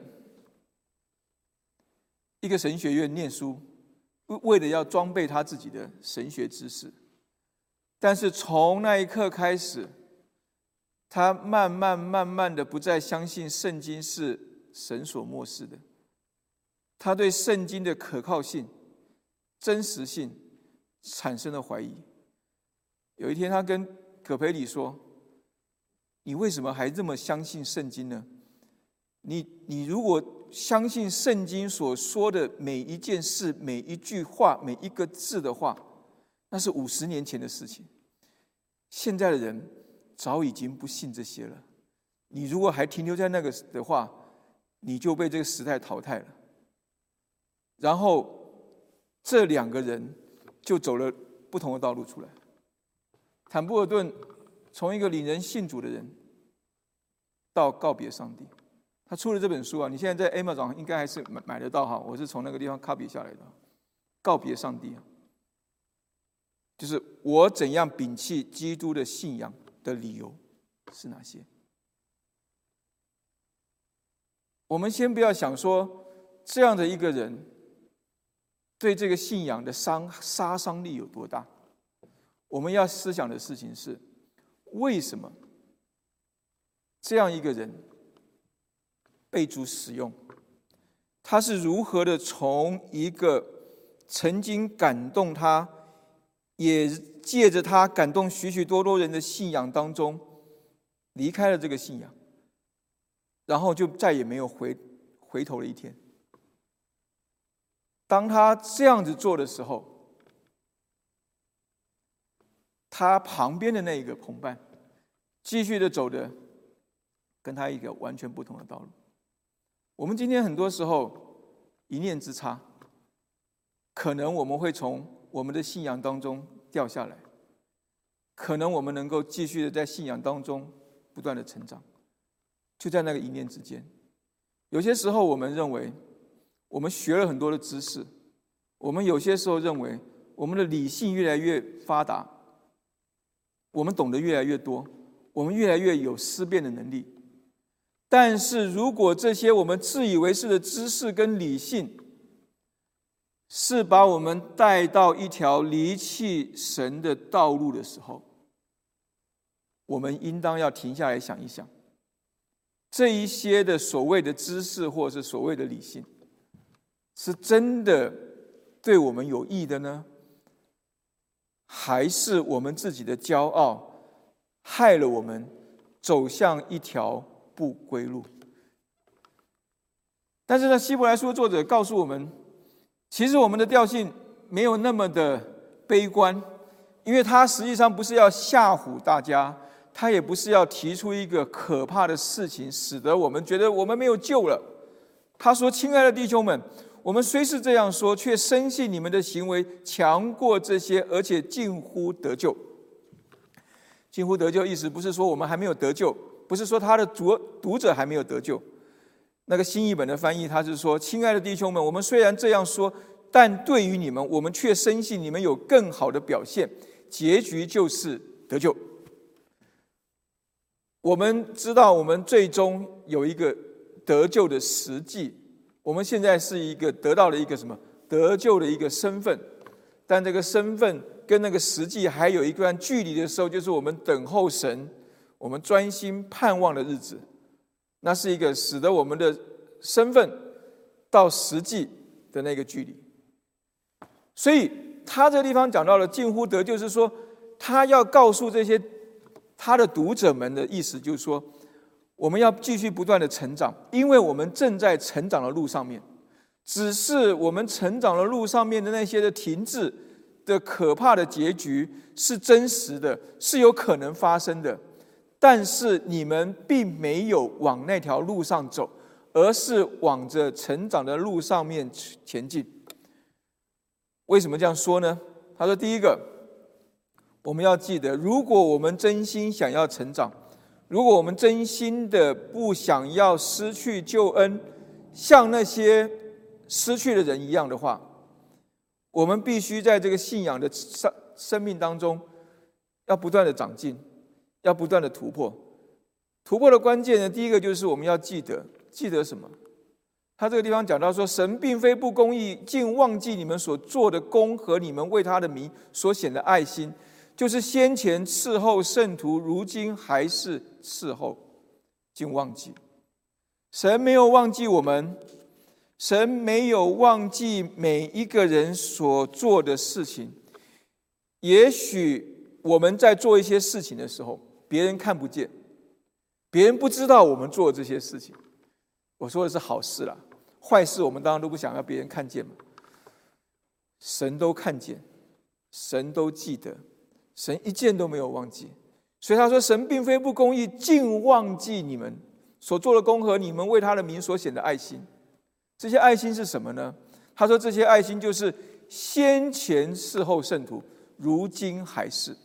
一个神学院念书。为为了要装备他自己的神学知识，但是从那一刻开始，他慢慢慢慢的不再相信圣经是神所漠视的，他对圣经的可靠性、真实性产生了怀疑。有一天，他跟葛培里说：“你为什么还这么相信圣经呢？你你如果……”相信圣经所说的每一件事、每一句话、每一个字的话，那是五十年前的事情。现在的人早已经不信这些了。你如果还停留在那个的话，你就被这个时代淘汰了。然后这两个人就走了不同的道路出来。坦布尔顿从一个领人信主的人，到告别上帝。他出了这本书啊，你现在在 Amazon 应该还是买买得到哈。我是从那个地方 copy 下来的，《告别上帝》啊，就是我怎样摒弃基督的信仰的理由是哪些？我们先不要想说这样的一个人对这个信仰的伤杀伤力有多大，我们要思想的事情是为什么这样一个人？被主使用，他是如何的从一个曾经感动他，也借着他感动许许多多人的信仰当中，离开了这个信仰，然后就再也没有回回头的一天。当他这样子做的时候，他旁边的那一个同伴，继续的走的，跟他一个完全不同的道路。我们今天很多时候一念之差，可能我们会从我们的信仰当中掉下来，可能我们能够继续的在信仰当中不断的成长，就在那个一念之间。有些时候我们认为我们学了很多的知识，我们有些时候认为我们的理性越来越发达，我们懂得越来越多，我们越来越有思辨的能力。但是如果这些我们自以为是的知识跟理性，是把我们带到一条离弃神的道路的时候，我们应当要停下来想一想：这一些的所谓的知识，或是所谓的理性，是真的对我们有益的呢，还是我们自己的骄傲害了我们，走向一条？不归路。但是呢，希伯来书作者告诉我们，其实我们的调性没有那么的悲观，因为他实际上不是要吓唬大家，他也不是要提出一个可怕的事情，使得我们觉得我们没有救了。他说：“亲爱的弟兄们，我们虽是这样说，却深信你们的行为强过这些，而且近乎得救。近乎得救，意思不是说我们还没有得救，不是说他的读读者还没有得救。那个新译本的翻译，他是说：亲爱的弟兄们，我们虽然这样说，但对于你们，我们却深信你们有更好的表现，结局就是得救。我们知道，我们最终有一个。”得救的实际，我们现在是一个得到了一个什么得救的一个身份，但这个身份跟那个实际还有一段距离的时候，就是我们等候神，我们专心盼望的日子，那是一个使得我们的身份到实际的那个距离。所以他这个地方讲到了近乎得就，是说他要告诉这些他的读者们的意思，就是说。我们要继续不断的成长，因为我们正在成长的路上面。只是我们成长的路上面的那些的停滞的可怕的结局是真实的，是有可能发生的。但是你们并没有往那条路上走，而是往着成长的路上面前进。为什么这样说呢？他说：第一个，我们要记得，如果我们真心想要成长。如果我们真心的不想要失去救恩，像那些失去的人一样的话，我们必须在这个信仰的生生命当中，要不断的长进，要不断的突破。突破的关键呢，第一个就是我们要记得，记得什么？他这个地方讲到说，神并非不公义，竟忘记你们所做的功和你们为他的名所显的爱心。就是先前伺候圣徒，如今还是伺候，竟忘记神没有忘记我们，神没有忘记每一个人所做的事情。也许我们在做一些事情的时候，别人看不见，别人不知道我们做这些事情。我说的是好事啦，坏事我们当然都不想要别人看见嘛。神都看见，神都记得。神一件都没有忘记，所以他说：“神并非不公义，竟忘记你们所做的功和你们为他的名所显的爱心。这些爱心是什么呢？他说：这些爱心就是先前侍候圣徒，如今还是。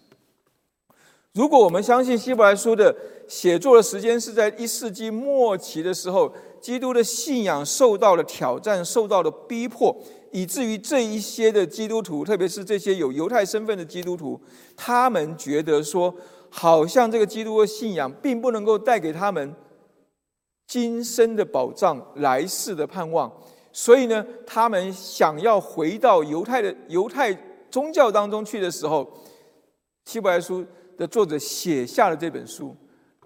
如果我们相信希伯来书的写作的时间是在一世纪末期的时候，基督的信仰受到了挑战，受到了逼迫。”以至于这一些的基督徒，特别是这些有犹太身份的基督徒，他们觉得说，好像这个基督的信仰并不能够带给他们今生的保障、来世的盼望，所以呢，他们想要回到犹太的犹太宗教当中去的时候，希伯来书的作者写下了这本书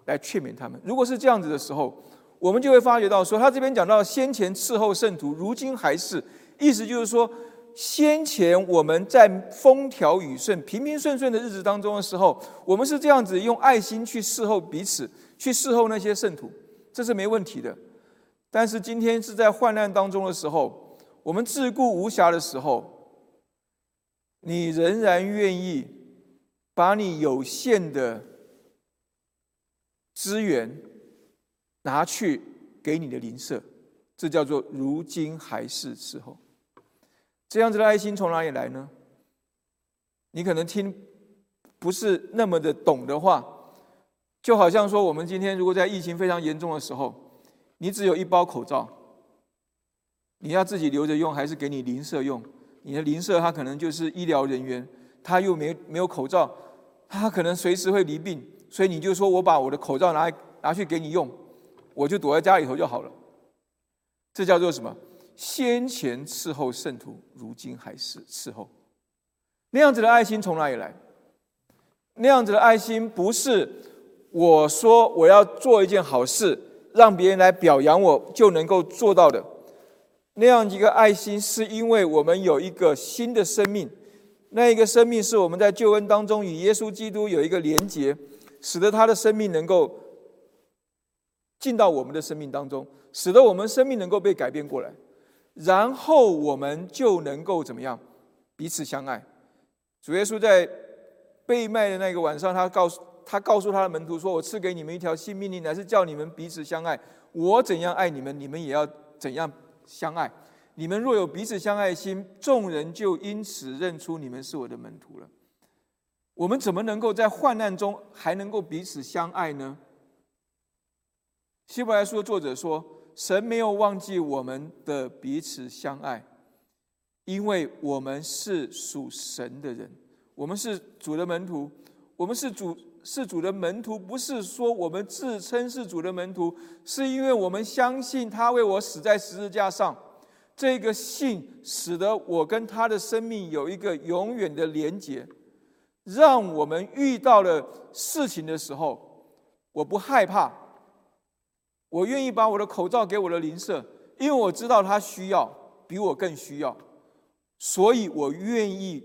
来劝勉他们。如果是这样子的时候，我们就会发觉到说，他这边讲到先前伺候圣徒，如今还是。意思就是说，先前我们在风调雨顺、平平顺顺的日子当中的时候，我们是这样子用爱心去侍候彼此，去侍候那些圣徒，这是没问题的。但是今天是在患难当中的时候，我们自顾无暇的时候，你仍然愿意把你有限的资源拿去给你的邻舍，这叫做如今还是时候。这样子的爱心从哪里来呢？你可能听不是那么的懂的话，就好像说，我们今天如果在疫情非常严重的时候，你只有一包口罩，你要自己留着用，还是给你邻舍用？你的邻舍他可能就是医疗人员，他又没没有口罩，他可能随时会离病，所以你就说我把我的口罩拿来拿去给你用，我就躲在家里头就好了。这叫做什么？先前伺候圣徒，如今还是伺候，那样子的爱心从哪里来？那样子的爱心不是我说我要做一件好事，让别人来表扬我就能够做到的。那样一个爱心，是因为我们有一个新的生命，那一个生命是我们在救恩当中与耶稣基督有一个连结，使得他的生命能够进到我们的生命当中，使得我们生命能够被改变过来。然后我们就能够怎么样？彼此相爱。主耶稣在被卖的那个晚上，他告诉他告诉他的门徒说：“我赐给你们一条新命令，乃是叫你们彼此相爱。我怎样爱你们，你们也要怎样相爱。你们若有彼此相爱心，众人就因此认出你们是我的门徒了。”我们怎么能够在患难中还能够彼此相爱呢？希伯来书作者说：“神没有忘记我们的彼此相爱，因为我们是属神的人，我们是主的门徒，我们是主是主的门徒，不是说我们自称是主的门徒，是因为我们相信他为我死在十字架上，这个信使得我跟他的生命有一个永远的连结。”让我们遇到了事情的时候，我不害怕，我愿意把我的口罩给我的邻舍，因为我知道他需要，比我更需要，所以我愿意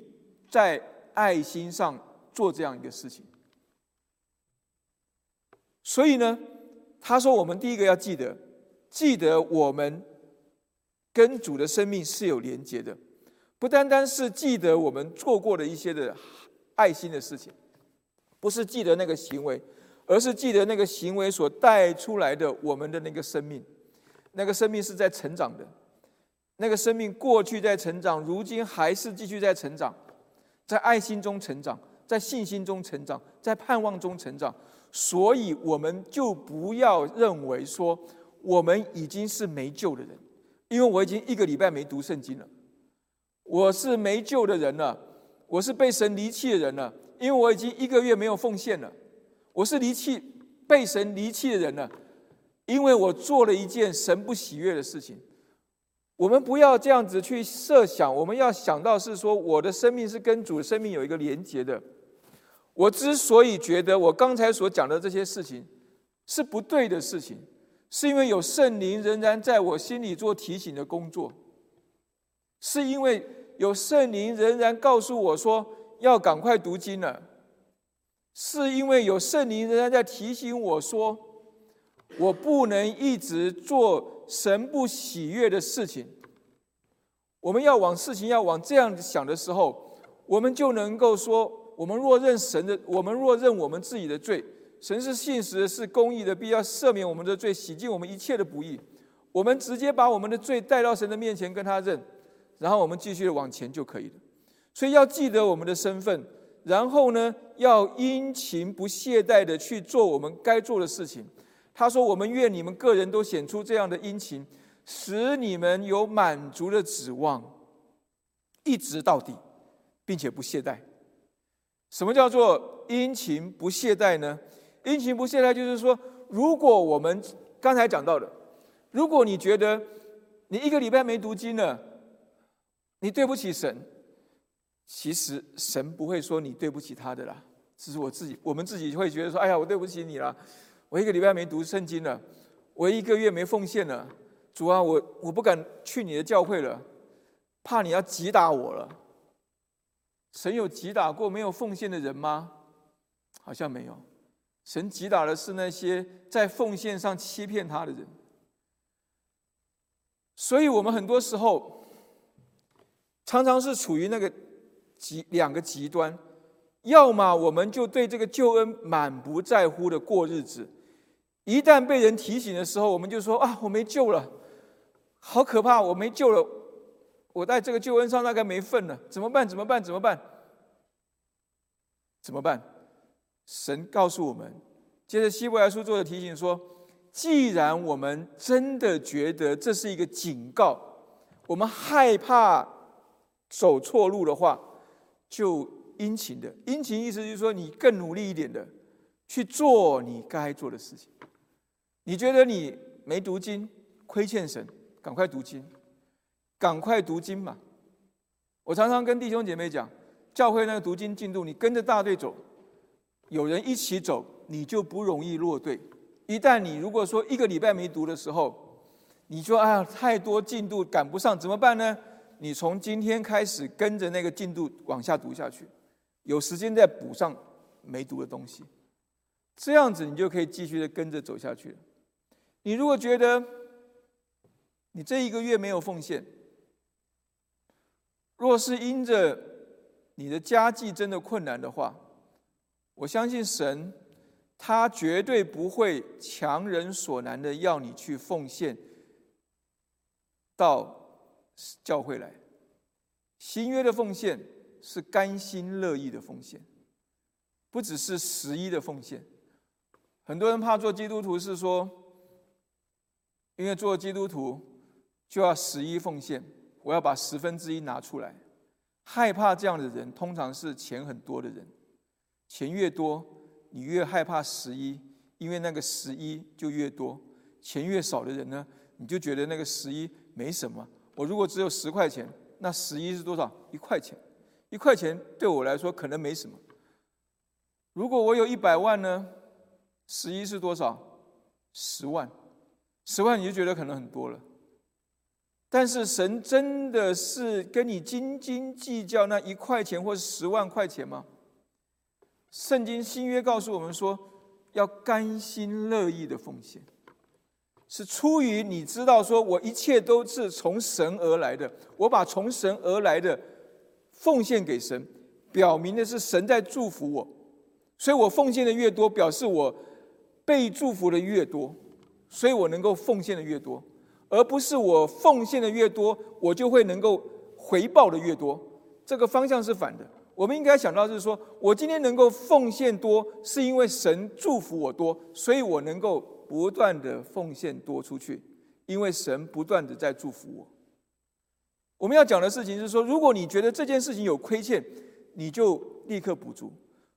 在爱心上做这样一个事情。所以呢，他说我们第一个要记得，记得我们跟主的生命是有连接的，不单单是记得我们做过的一些的。爱心的事情，不是记得那个行为，而是记得那个行为所带出来的我们的那个生命。那个生命是在成长的，那个生命过去在成长，如今还是继续在成长，在爱心中成长，在信心中成长，在盼望中成长。所以我们就不要认为说我们已经是没救的人，因为我已经一个礼拜没读圣经了，我是没救的人了。我是被神离弃的人了，因为我已经一个月没有奉献了。我是离弃被神离弃的人了，因为我做了一件神不喜悦的事情。我们不要这样子去设想，我们要想到是说，我的生命是跟主的生命有一个连结的。我之所以觉得我刚才所讲的这些事情是不对的事情，是因为有圣灵仍然在我心里做提醒的工作，是因为。有圣灵仍然告诉我说要赶快读经了，是因为有圣灵仍然在提醒我说，我不能一直做神不喜悦的事情。我们要往事情要往这样想的时候，我们就能够说：我们若认神的，我们若认我们自己的罪，神是信实，是公义的，必要赦免我们的罪，洗净我们一切的不义。我们直接把我们的罪带到神的面前，跟他认。然后我们继续往前就可以了，所以要记得我们的身份，然后呢，要殷勤不懈怠的去做我们该做的事情。他说：“我们愿你们个人都显出这样的殷勤，使你们有满足的指望，一直到底，并且不懈怠。什么叫做殷勤不懈怠呢？殷勤不懈怠就是说，如果我们刚才讲到的，如果你觉得你一个礼拜没读经了。”你对不起神，其实神不会说你对不起他的啦，只是我自己，我们自己会觉得说：“哎呀，我对不起你了，我一个礼拜没读圣经了，我一个月没奉献了，主啊，我我不敢去你的教会了，怕你要击打我了。”神有击打过没有奉献的人吗？好像没有，神击打的是那些在奉献上欺骗他的人。所以我们很多时候。常常是处于那个极两个极端，要么我们就对这个救恩满不在乎的过日子，一旦被人提醒的时候，我们就说啊，我没救了，好可怕，我没救了，我在这个救恩上大概没份了，怎么办？怎么办？怎么办？怎么办？神告诉我们，接着希伯来书作者提醒说，既然我们真的觉得这是一个警告，我们害怕。走错路的话，就殷勤的。殷勤意思就是说，你更努力一点的去做你该做的事情。你觉得你没读经，亏欠神，赶快读经，赶快读经嘛。我常常跟弟兄姐妹讲，教会那个读经进度，你跟着大队走，有人一起走，你就不容易落队。一旦你如果说一个礼拜没读的时候，你说啊，太多进度赶不上，怎么办呢？你从今天开始跟着那个进度往下读下去，有时间再补上没读的东西，这样子你就可以继续的跟着走下去。你如果觉得你这一个月没有奉献，若是因着你的家计真的困难的话，我相信神，他绝对不会强人所难的要你去奉献到教会来。新约的奉献是甘心乐意的奉献，不只是十一的奉献。很多人怕做基督徒，是说，因为做基督徒就要十一奉献，我要把十分之一拿出来。害怕这样的人，通常是钱很多的人。钱越多，你越害怕十一，因为那个十一就越多。钱越少的人呢，你就觉得那个十一没什么。我如果只有十块钱。那十一是多少？一块钱，一块钱对我来说可能没什么。如果我有一百万呢？十一是多少？十万，十万你就觉得可能很多了。但是神真的是跟你斤斤计较那一块钱或是十万块钱吗？圣经新约告诉我们说，要甘心乐意的奉献。是出于你知道，说我一切都是从神而来的，我把从神而来的奉献给神，表明的是神在祝福我，所以我奉献的越多，表示我被祝福的越多，所以我能够奉献的越多，而不是我奉献的越多，我就会能够回报的越多，这个方向是反的。我们应该想到就是说，我今天能够奉献多，是因为神祝福我多，所以我能够。不断的奉献多出去，因为神不断的在祝福我。我们要讲的事情是说，如果你觉得这件事情有亏欠，你就立刻补足；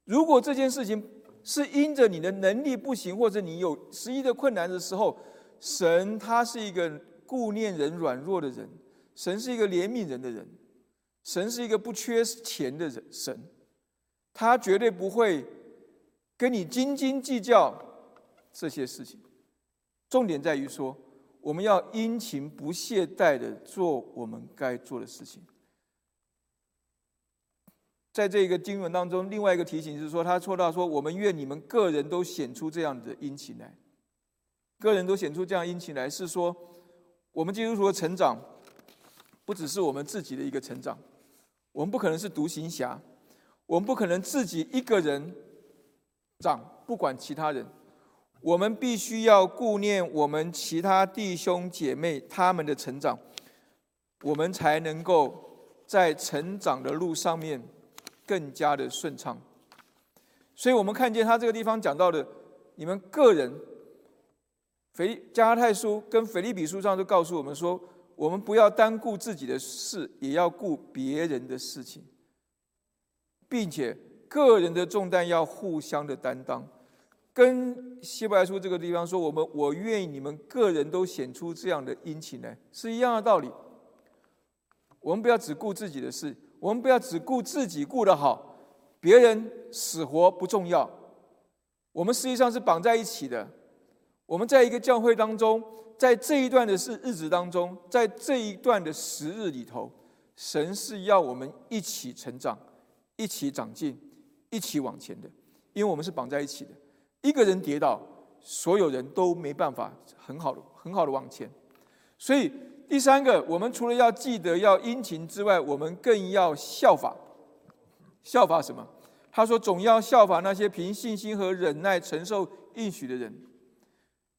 如果这件事情是因着你的能力不行，或者你有十一的困难的时候，神他是一个顾念人软弱的人，神是一个怜悯人的人，神是一个不缺钱的人，神他绝对不会跟你斤斤计较。这些事情，重点在于说，我们要殷勤不懈怠的做我们该做的事情。在这个经文当中，另外一个提醒是说，他说到说，我们愿你们个人都显出这样的殷勤来，个人都显出这样殷勤来，是说，我们基督徒的成长，不只是我们自己的一个成长，我们不可能是独行侠，我们不可能自己一个人长，不管其他人。我们必须要顾念我们其他弟兄姐妹他们的成长，我们才能够在成长的路上面更加的顺畅。所以，我们看见他这个地方讲到的，你们个人，腓加太书跟腓利比书上都告诉我们说，我们不要单顾自己的事，也要顾别人的事情，并且个人的重担要互相的担当。跟希伯来书这个地方说，我们我愿意你们个人都显出这样的殷勤来，是一样的道理。我们不要只顾自己的事，我们不要只顾自己顾得好，别人死活不重要。我们实际上是绑在一起的。我们在一个教会当中，在这一段的是日子当中，在这一段的时日里头，神是要我们一起成长，一起长进，一起往前的，因为我们是绑在一起的。一个人跌倒，所有人都没办法很好的、很好的往前。所以第三个，我们除了要记得要殷勤之外，我们更要效法。效法什么？他说：“总要效法那些凭信心和忍耐承受应许的人。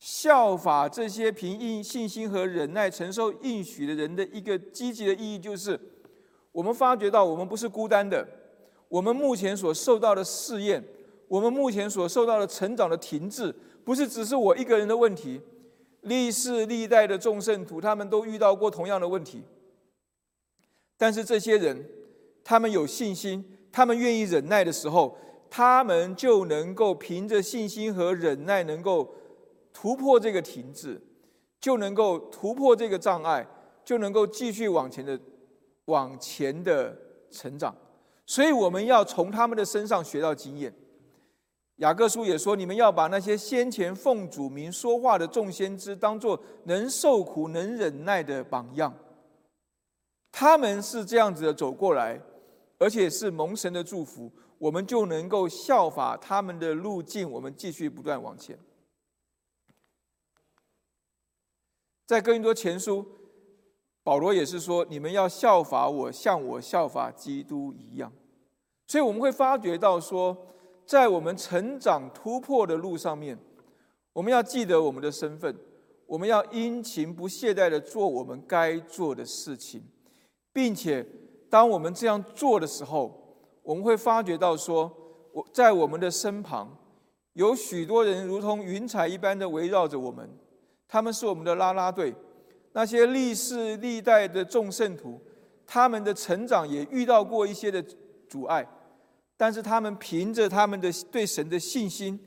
效法这些凭应信心和忍耐承受应许的人的一个积极的意义，就是我们发觉到我们不是孤单的。我们目前所受到的试验。”我们目前所受到的成长的停滞，不是只是我一个人的问题，历世历代的众圣徒他们都遇到过同样的问题。但是这些人，他们有信心，他们愿意忍耐的时候，他们就能够凭着信心和忍耐，能够突破这个停滞，就能够突破这个障碍，就能够继续往前的往前的成长。所以我们要从他们的身上学到经验。雅各书也说：“你们要把那些先前奉主名说话的众先知，当作能受苦、能忍耐的榜样。他们是这样子的走过来，而且是蒙神的祝福，我们就能够效法他们的路径，我们继续不断往前。”在哥林多前书保罗也是说，你们要效法我，像我效法基督一样。所以我们会发觉到说，在我们成长突破的路上面，我们要记得我们的身份，我们要殷勤不懈怠的做我们该做的事情，并且当我们这样做的时候，我们会发觉到说，我在我们的身旁有许多人如同云彩一般的围绕着我们，他们是我们的拉拉队。那些历世历代的众圣徒，他们的成长也遇到过一些的阻碍，但是他们凭着他们的对神的信心，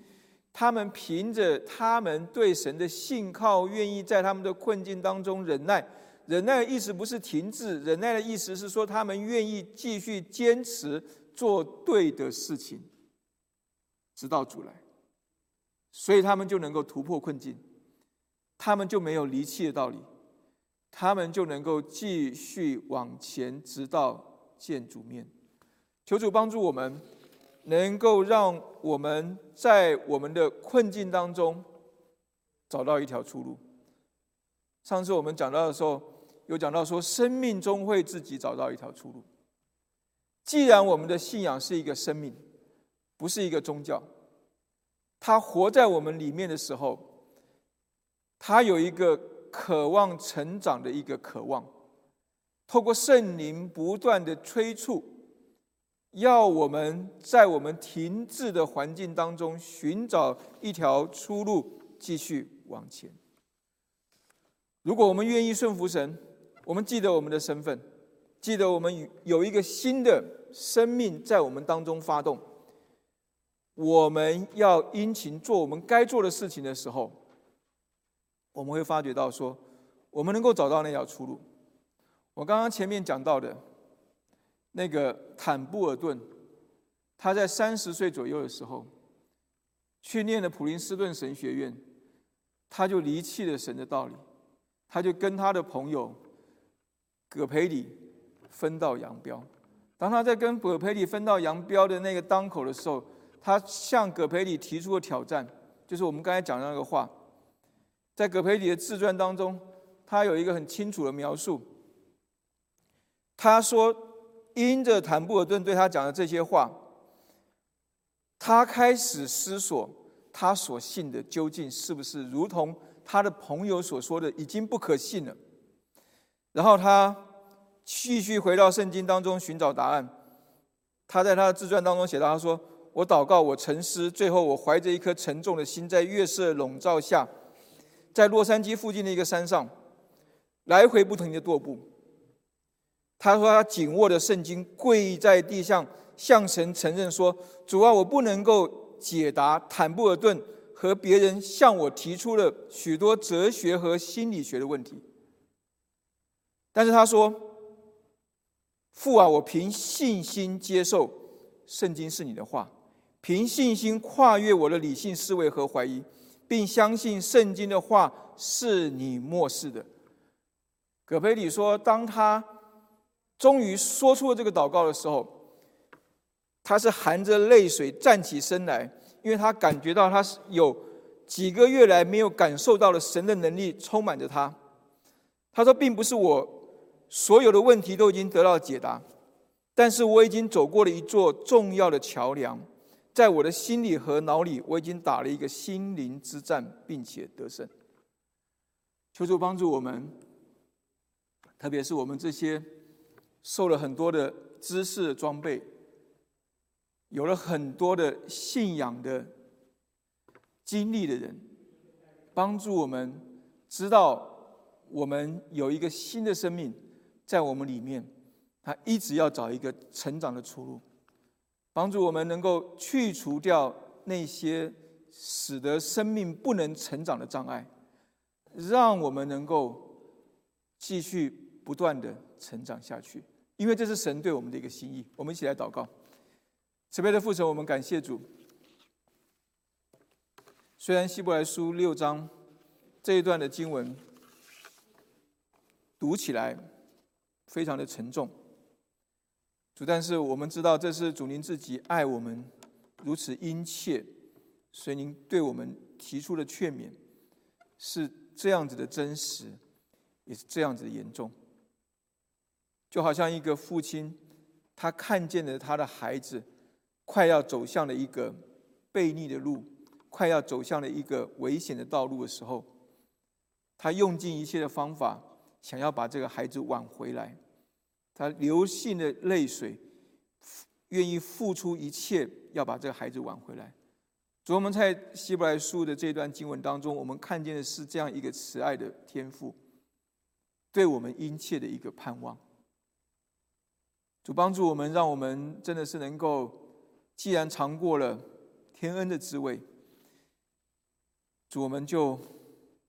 他们凭着他们对神的信靠，愿意在他们的困境当中忍耐。忍耐的意思不是停滞，忍耐的意思是说他们愿意继续坚持做对的事情，直到主来，所以他们就能够突破困境，他们就没有离弃的道理。他们就能够继续往前，直到见主面。求主帮助我们，能够让我们在我们的困境当中找到一条出路。上次我们讲到的时候，有讲到说，生命中会自己找到一条出路。既然我们的信仰是一个生命，不是一个宗教，它活在我们里面的时候，他有一个。渴望成长的一个渴望，透过圣灵不断的催促，要我们在我们停滞的环境当中寻找一条出路，继续往前。如果我们愿意顺服神，我们记得我们的身份，记得我们有一个新的生命在我们当中发动，我们要殷勤做我们该做的事情的时候。我们会发觉到说，我们能够找到那条出路。我刚刚前面讲到的，那个坦布尔顿，他在三十岁左右的时候，去念了普林斯顿神学院，他就离弃了神的道理，他就跟他的朋友葛培里分道扬镳。当他在跟葛培里分道扬镳的那个当口的时候，他向葛培里提出了挑战，就是我们刚才讲的那个话。在葛培里的自传当中，他有一个很清楚的描述。他说：“因着坦布尔顿对他讲的这些话，他开始思索他所信的究竟是不是如同他的朋友所说的已经不可信了。”然后他继续回到圣经当中寻找答案。他在他的自传当中写到：“他说，我祷告，我沉思，最后我怀着一颗沉重的心，在月色笼罩下。”在洛杉矶附近的一个山上，来回不停的踱步。他说：“他紧握着圣经，跪在地上，向神承认说：‘主啊，我不能够解答坦布尔顿和别人向我提出了许多哲学和心理学的问题。’但是他说：‘父啊，我凭信心接受圣经是你的话，凭信心跨越我的理性思维和怀疑。’”并相信圣经的话是你漠视的。葛培里说，当他终于说出了这个祷告的时候，他是含着泪水站起身来，因为他感觉到他是有几个月来没有感受到了神的能力充满着他。他说，并不是我所有的问题都已经得到解答，但是我已经走过了一座重要的桥梁。在我的心里和脑里，我已经打了一个心灵之战，并且得胜。求主帮助我们，特别是我们这些受了很多的知识装备，有了很多的信仰的经历的人，帮助我们知道我们有一个新的生命在我们里面，他一直要找一个成长的出路。帮助我们能够去除掉那些使得生命不能成长的障碍，让我们能够继续不断的成长下去。因为这是神对我们的一个心意。我们一起来祷告，慈悲的父神，我们感谢主。虽然希伯来书六章这一段的经文读起来非常的沉重。主，但是我们知道，这是主您自己爱我们如此殷切，所以您对我们提出的劝勉是这样子的真实，也是这样子的严重。就好像一个父亲，他看见了他的孩子快要走向了一个悖逆的路，快要走向了一个危险的道路的时候，他用尽一切的方法，想要把这个孩子挽回来。他流尽的泪水，愿意付出一切，要把这个孩子挽回来。主，我们在希伯来书的这段经文当中，我们看见的是这样一个慈爱的天赋，对我们殷切的一个盼望。主帮助我们，让我们真的是能够，既然尝过了天恩的滋味，主我们就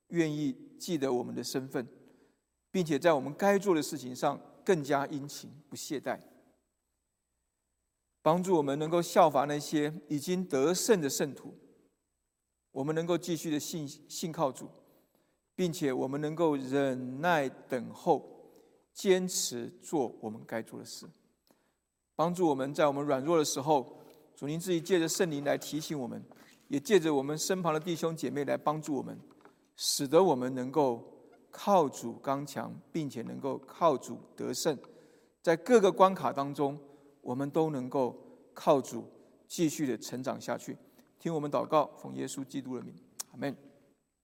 愿意记得我们的身份，并且在我们该做的事情上更加殷勤不懈怠，帮助我们能够效法那些已经得胜的圣徒，我们能够继续的信信靠主，并且我们能够忍耐等候，坚持做我们该做的事。帮助我们在我们软弱的时候，主您自己借着圣灵来提醒我们，也借着我们身旁的弟兄姐妹来帮助我们，使得我们能够靠主刚强，并且能够靠主得胜，在各个关卡当中，我们都能够靠主继续的成长下去。听我们祷告，奉耶稣基督的名，阿门。